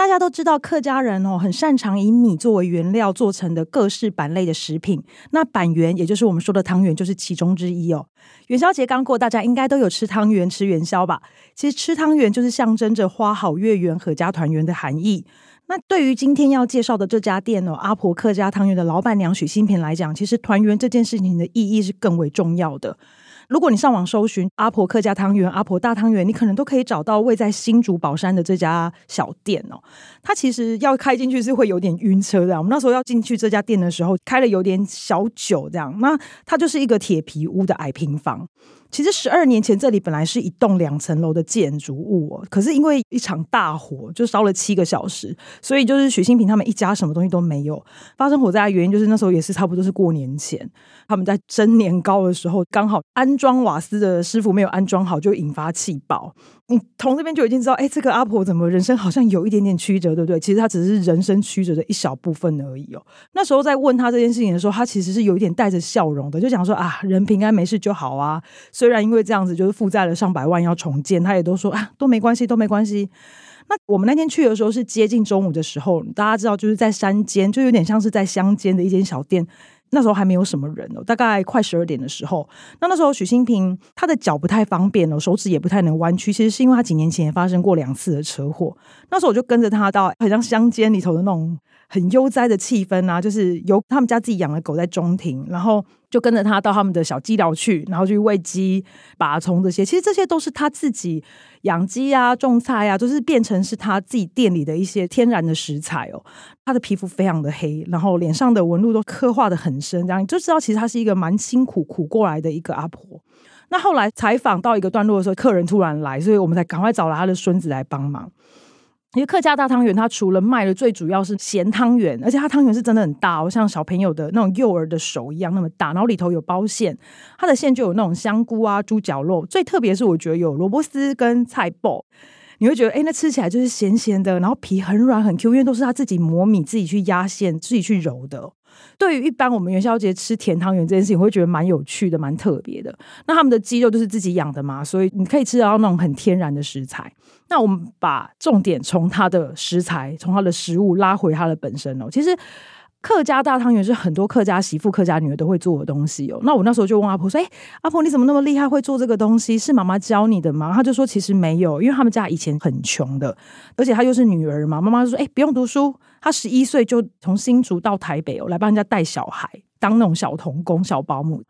大家都知道，客家人哦很擅长以米作为原料做成的各式板类的食品。那板圆，也就是我们说的汤圆，就是其中之一哦。元宵节刚过，大家应该都有吃汤圆、吃元宵吧？其实吃汤圆就是象征着花好月圆、阖家团圆的含义。那对于今天要介绍的这家店哦，阿婆客家汤圆的老板娘许新平来讲，其实团圆这件事情的意义是更为重要的。如果你上网搜寻阿婆客家汤圆、阿婆大汤圆，你可能都可以找到位在新竹宝山的这家小店哦。它其实要开进去是会有点晕车的。我们那时候要进去这家店的时候，开了有点小久这样。那它就是一个铁皮屋的矮平房。其实十二年前，这里本来是一栋两层楼的建筑物哦，可是因为一场大火，就烧了七个小时，所以就是许新平他们一家什么东西都没有。发生火灾的原因就是那时候也是差不多是过年前，他们在蒸年糕的时候，刚好安装瓦斯的师傅没有安装好，就引发气爆。你从这边就已经知道，哎，这个阿婆怎么人生好像有一点点曲折，对不对？其实她只是人生曲折的一小部分而已哦。那时候在问她这件事情的时候，她其实是有一点带着笑容的，就讲说啊，人平安没事就好啊。虽然因为这样子就是负债了上百万要重建，她也都说啊，都没关系，都没关系。那我们那天去的时候是接近中午的时候，大家知道就是在山间，就有点像是在乡间的一间小店。那时候还没有什么人哦，大概快十二点的时候，那那时候许新平他的脚不太方便哦，手指也不太能弯曲，其实是因为他几年前也发生过两次的车祸。那时候我就跟着他到好像乡间里头的那种很悠哉的气氛啊，就是有他们家自己养的狗在中庭，然后。就跟着他到他们的小鸡寮去，然后去喂鸡、拔葱这些。其实这些都是他自己养鸡啊、种菜啊，都、就是变成是他自己店里的一些天然的食材哦。他的皮肤非常的黑，然后脸上的纹路都刻画得很深，这样就知道其实他是一个蛮辛苦苦过来的一个阿婆。那后来采访到一个段落的时候，客人突然来，所以我们才赶快找了他的孙子来帮忙。因为客家大汤圆，它除了卖的最主要是咸汤圆，而且它汤圆是真的很大哦，像小朋友的那种幼儿的手一样那么大，然后里头有包馅，它的馅就有那种香菇啊、猪脚肉，最特别是我觉得有萝卜丝跟菜脯，你会觉得哎，那吃起来就是咸咸的，然后皮很软很 Q，因为都是他自己磨米、自己去压馅、自己去揉的。对于一般我们元宵节吃甜汤圆这件事情，我会觉得蛮有趣的、蛮特别的。那他们的鸡肉就是自己养的嘛，所以你可以吃到那种很天然的食材。那我们把重点从它的食材、从它的食物拉回它的本身哦。其实客家大汤圆是很多客家媳妇、客家女儿都会做的东西哦。那我那时候就问阿婆说：“哎，阿婆你怎么那么厉害，会做这个东西？是妈妈教你的吗？”她就说：“其实没有，因为他们家以前很穷的，而且她又是女儿嘛。妈妈就说：‘哎，不用读书。’她十一岁就从新竹到台北哦，来帮人家带小孩，当那种小童工、小保姆。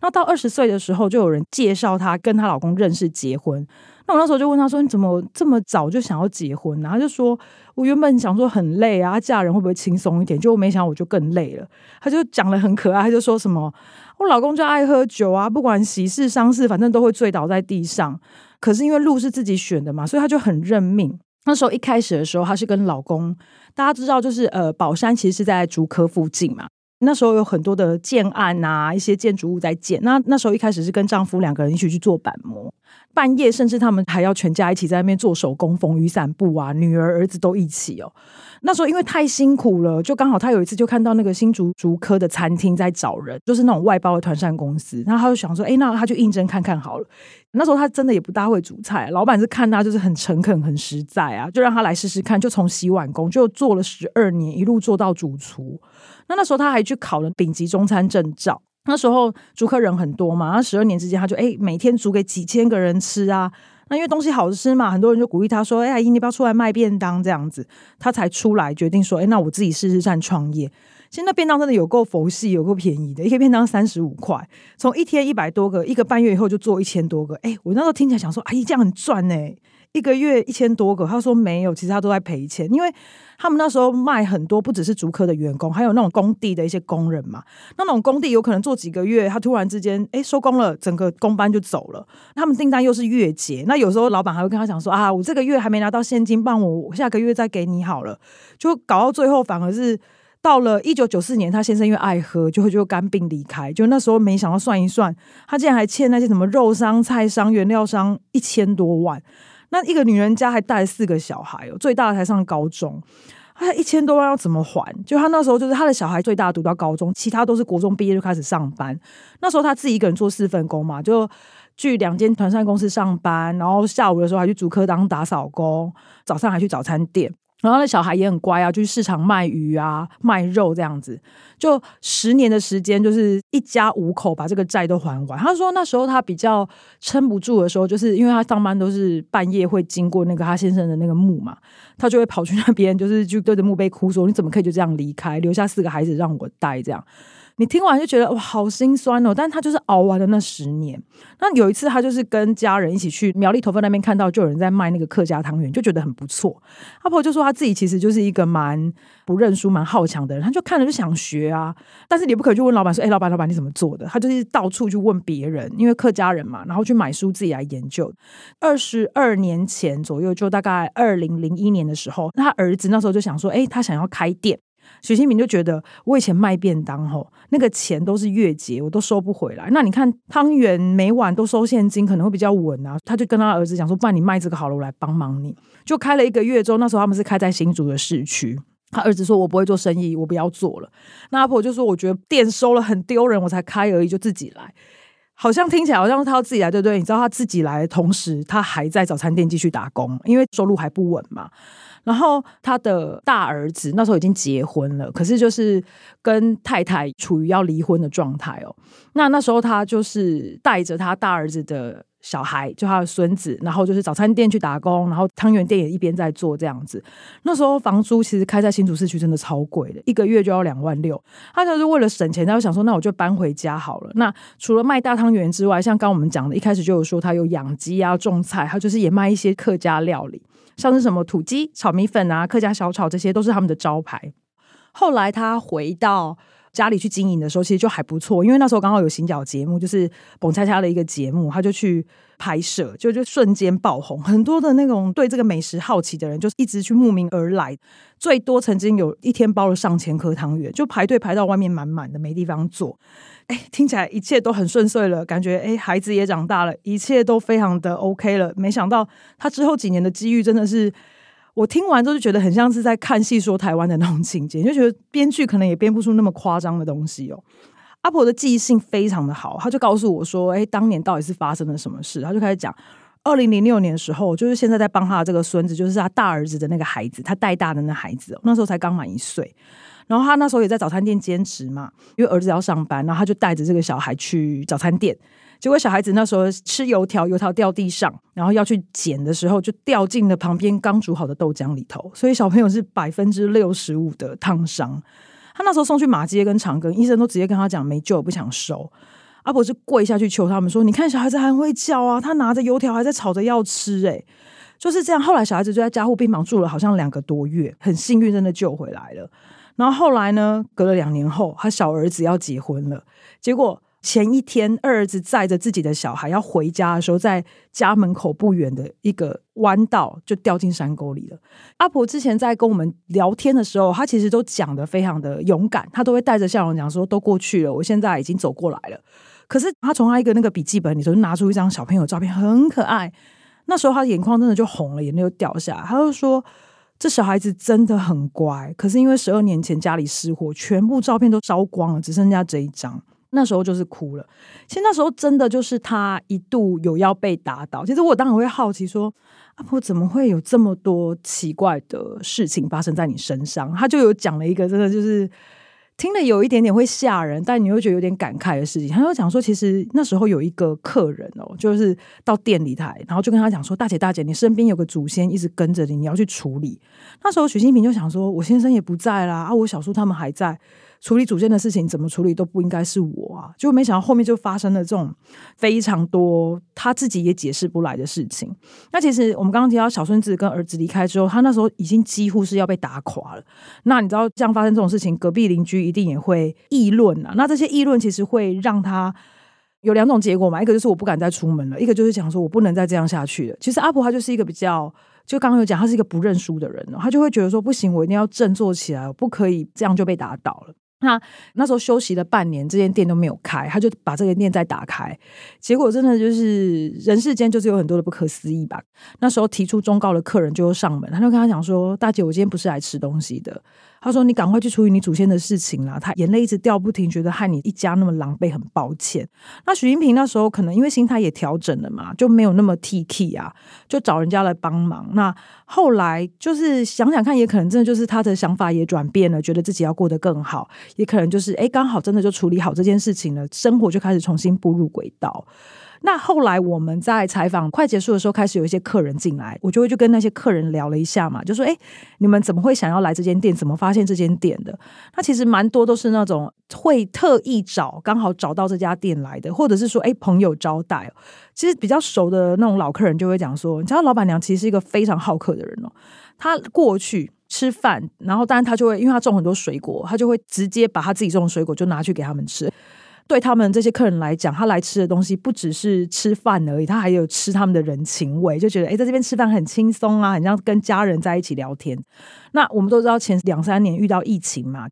那到二十岁的时候，就有人介绍她跟她老公认识、结婚。”那我那时候就问她说：“你怎么这么早就想要结婚呢？”他就说：“我原本想说很累啊，嫁人会不会轻松一点？就我没想到我就更累了。”她就讲得很可爱，她就说什么：“我老公就爱喝酒啊，不管喜事丧事，反正都会醉倒在地上。可是因为路是自己选的嘛，所以她就很认命。那时候一开始的时候，她是跟老公，大家知道就是呃，宝山其实是在竹科附近嘛。”那时候有很多的建案啊，一些建筑物在建。那那时候一开始是跟丈夫两个人一起去做板模，半夜甚至他们还要全家一起在那边做手工缝雨伞布啊，女儿儿子都一起哦。那时候因为太辛苦了，就刚好他有一次就看到那个新竹竹科的餐厅在找人，就是那种外包的团膳公司。然后他就想说，哎，那他去应征看看好了。那时候他真的也不大会煮菜，老板是看他就是很诚恳、很实在啊，就让他来试试看。就从洗碗工就做了十二年，一路做到主厨。那那时候他还去考了丙级中餐证照。那时候租客人很多嘛，那十二年之间他就哎每天煮给几千个人吃啊。那因为东西好吃嘛，很多人就鼓励他说：“哎，阿姨，你不要出来卖便当这样子。”他才出来决定说：“哎，那我自己试试看创业。”现在便当真的有够佛系，有够便宜的，一个便当三十五块，从一天一百多个，一个半月以后就做一千多个。哎，我那时候听起来想说：“阿姨这样很赚哎。”一个月一千多个，他说没有，其实他都在赔钱，因为他们那时候卖很多，不只是竹科的员工，还有那种工地的一些工人嘛。那种工地有可能做几个月，他突然之间哎收工了，整个工班就走了。他们订单又是月结，那有时候老板还会跟他讲说啊，我这个月还没拿到现金，帮我下个月再给你好了。就搞到最后反而是到了一九九四年，他先生因为爱喝，就会就肝病离开。就那时候没想到算一算，他竟然还欠那些什么肉商、菜商、原料商一千多万。那一个女人家还带了四个小孩哦，最大的才上高中，他一千多万要怎么还？就他那时候就是他的小孩最大读到高中，其他都是国中毕业就开始上班。那时候他自己一个人做四份工嘛，就去两间团膳公司上班，然后下午的时候还去竹科当打扫工，早上还去早餐店。然后那小孩也很乖啊，就去市场卖鱼啊、卖肉这样子，就十年的时间，就是一家五口把这个债都还完。他说那时候他比较撑不住的时候，就是因为他上班都是半夜会经过那个他先生的那个墓嘛，他就会跑去那边，就是就对着墓碑哭说：“你怎么可以就这样离开，留下四个孩子让我带？”这样。你听完就觉得哇，好心酸哦！但他就是熬完了那十年。那有一次，他就是跟家人一起去苗栗头份那边看到，就有人在卖那个客家汤圆，就觉得很不错。阿婆就说他自己其实就是一个蛮不认输、蛮好强的人，他就看了就想学啊。但是你不可以去问老板说：“哎，老板，老板你怎么做的？”他就是到处去问别人，因为客家人嘛，然后去买书自己来研究。二十二年前左右，就大概二零零一年的时候，他儿子那时候就想说：“哎，他想要开店。”许新明就觉得，我以前卖便当吼，那个钱都是月结，我都收不回来。那你看汤圆每碗都收现金，可能会比较稳啊。他就跟他儿子讲说：“不然你卖这个好了，我来帮忙你。”就开了一个月之后，那时候他们是开在新竹的市区。他儿子说：“我不会做生意，我不要做了。”那阿婆就说：“我觉得店收了很丢人，我才开而已，就自己来。”好像听起来好像是他要自己来，对不对？你知道他自己来的同时，他还在早餐店继续打工，因为收入还不稳嘛。然后他的大儿子那时候已经结婚了，可是就是跟太太处于要离婚的状态哦。那那时候他就是带着他大儿子的小孩，就他的孙子，然后就是早餐店去打工，然后汤圆店也一边在做这样子。那时候房租其实开在新竹市区真的超贵的，一个月就要两万六。他就是为了省钱，他就想说，那我就搬回家好了。那除了卖大汤圆之外，像刚我们讲的，一开始就有说他有养鸡啊、种菜，他就是也卖一些客家料理。像是什么土鸡、炒米粉啊、客家小炒，这些都是他们的招牌。后来他回到家里去经营的时候，其实就还不错，因为那时候刚好有行脚节目，就是蹦恰恰的一个节目，他就去拍摄，就就瞬间爆红。很多的那种对这个美食好奇的人，就是一直去慕名而来。最多曾经有一天包了上千颗汤圆，就排队排到外面满满的，没地方坐。哎，听起来一切都很顺遂了，感觉哎，孩子也长大了，一切都非常的 OK 了。没想到他之后几年的机遇真的是，我听完之后就觉得很像是在看戏说台湾的那种情节，就觉得编剧可能也编不出那么夸张的东西哦。阿婆的记忆性非常的好，他就告诉我说，哎，当年到底是发生了什么事？他就开始讲，二零零六年的时候，就是现在在帮他的这个孙子，就是他大儿子的那个孩子，他带大的那孩子，那时候才刚满一岁。然后他那时候也在早餐店兼职嘛，因为儿子要上班，然后他就带着这个小孩去早餐店。结果小孩子那时候吃油条，油条掉地上，然后要去捡的时候，就掉进了旁边刚煮好的豆浆里头，所以小朋友是百分之六十五的烫伤。他那时候送去马街跟长庚，医生都直接跟他讲没救，不想收。阿婆是跪下去求他们说：“你看小孩子还会叫啊，他拿着油条还在吵着要吃。”诶，就是这样。后来小孩子就在加护病房住了好像两个多月，很幸运真的救回来了。然后后来呢？隔了两年后，他小儿子要结婚了。结果前一天，二儿子载着自己的小孩要回家的时候，在家门口不远的一个弯道就掉进山沟里了。阿婆之前在跟我们聊天的时候，她其实都讲得非常的勇敢，她都会带着笑容讲说：“都过去了，我现在已经走过来了。”可是她从她一个那个笔记本里头拿出一张小朋友照片，很可爱。那时候她眼眶真的就红了，眼泪就掉下来。他就说。这小孩子真的很乖，可是因为十二年前家里失火，全部照片都烧光了，只剩下这一张。那时候就是哭了。其实那时候真的就是他一度有要被打倒。其实我当然会好奇说，阿婆怎么会有这么多奇怪的事情发生在你身上？他就有讲了一个，真的就是。听了有一点点会吓人，但你会觉得有点感慨的事情。他就讲说，其实那时候有一个客人哦，就是到店里台，然后就跟他讲说：“大姐，大姐，你身边有个祖先一直跟着你，你要去处理。”那时候许新平就想说：“我先生也不在啦，啊，我小叔他们还在。”处理祖先的事情怎么处理都不应该是我啊！就没想到后面就发生了这种非常多他自己也解释不来的事情。那其实我们刚刚提到小孙子跟儿子离开之后，他那时候已经几乎是要被打垮了。那你知道这样发生这种事情，隔壁邻居一定也会议论啊。那这些议论其实会让他有两种结果嘛，一个就是我不敢再出门了，一个就是讲说我不能再这样下去了。其实阿婆她就是一个比较，就刚刚有讲，她是一个不认输的人，她就会觉得说不行，我一定要振作起来，我不可以这样就被打倒了。那那时候休息了半年，这间店都没有开，他就把这个店再打开，结果真的就是人世间就是有很多的不可思议吧。那时候提出忠告的客人就上门，他就跟他讲说：“大姐，我今天不是来吃东西的。”他说：“你赶快去处理你祖先的事情啦！”他眼泪一直掉不停，觉得害你一家那么狼狈，很抱歉。那许金平那时候可能因为心态也调整了嘛，就没有那么铁齿啊，就找人家来帮忙。那后来就是想想看，也可能真的就是他的想法也转变了，觉得自己要过得更好，也可能就是哎，刚好真的就处理好这件事情了，生活就开始重新步入轨道。那后来我们在采访快结束的时候，开始有一些客人进来，我就会去跟那些客人聊了一下嘛，就说：“哎，你们怎么会想要来这间店？怎么发现这间店的？”那其实蛮多都是那种会特意找，刚好找到这家店来的，或者是说，哎，朋友招待。其实比较熟的那种老客人就会讲说：“你知道，老板娘其实是一个非常好客的人哦。她过去吃饭，然后当然她就会，因为她种很多水果，她就会直接把她自己种的水果就拿去给他们吃。”对他们这些客人来讲，他来吃的东西不只是吃饭而已，他还有吃他们的人情味，就觉得哎，在这边吃饭很轻松啊，很像跟家人在一起聊天。那我们都知道，前两三年遇到疫情嘛，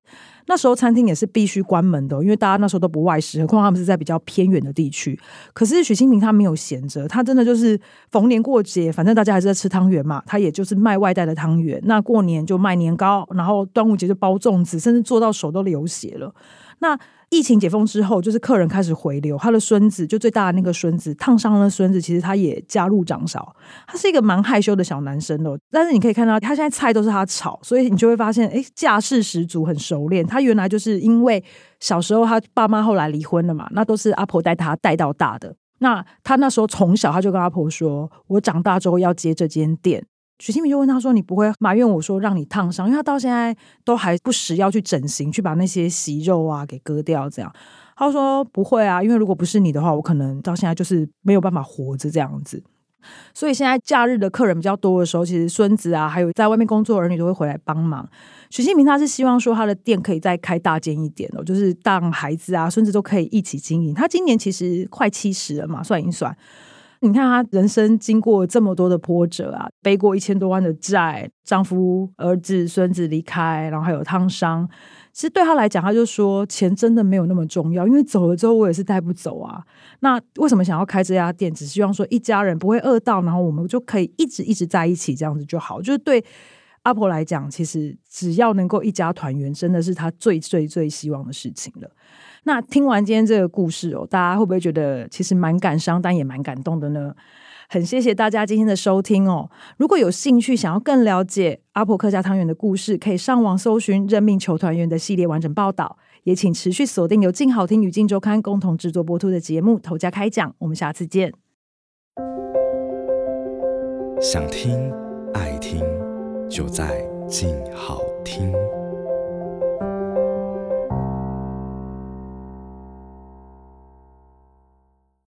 那时候餐厅也是必须关门的，因为大家那时候都不外食，何况他们是在比较偏远的地区。可是许清平他没有闲着，他真的就是逢年过节，反正大家还是在吃汤圆嘛，他也就是卖外带的汤圆。那过年就卖年糕，然后端午节就包粽子，甚至做到手都流血了。那疫情解封之后，就是客人开始回流，他的孙子就最大的那个孙子烫伤的孙子，其实他也加入掌勺。他是一个蛮害羞的小男生哦，但是你可以看到他现在菜都是他炒，所以你就会发现，哎，架势十足，很熟练。他原来就是因为小时候他爸妈后来离婚了嘛，那都是阿婆带他带到大的。那他那时候从小他就跟阿婆说：“我长大之后要接这间店。”许金平就问他说：“你不会埋怨我说让你烫伤？因为他到现在都还不时要去整形，去把那些息肉啊给割掉。这样，他说不会啊，因为如果不是你的话，我可能到现在就是没有办法活着这样子。所以现在假日的客人比较多的时候，其实孙子啊，还有在外面工作儿女都会回来帮忙。许新平他是希望说他的店可以再开大间一点哦，就是让孩子啊、孙子都可以一起经营。他今年其实快七十了嘛，算一算。”你看，她人生经过这么多的波折啊，背过一千多万的债，丈夫、儿子、孙子离开，然后还有烫伤。其实对她来讲，她就说钱真的没有那么重要，因为走了之后我也是带不走啊。那为什么想要开这家店？只希望说一家人不会饿到，然后我们就可以一直一直在一起，这样子就好。就是对阿婆来讲，其实只要能够一家团圆，真的是她最最最希望的事情了。那听完今天这个故事哦，大家会不会觉得其实蛮感伤，但也蛮感动的呢？很谢谢大家今天的收听哦。如果有兴趣想要更了解阿婆客家汤圆的故事，可以上网搜寻“认命求团圆”的系列完整报道。也请持续锁定由静好听与静周刊共同制作播出的节目《头家开讲》。我们下次见。想听爱听，就在静好听。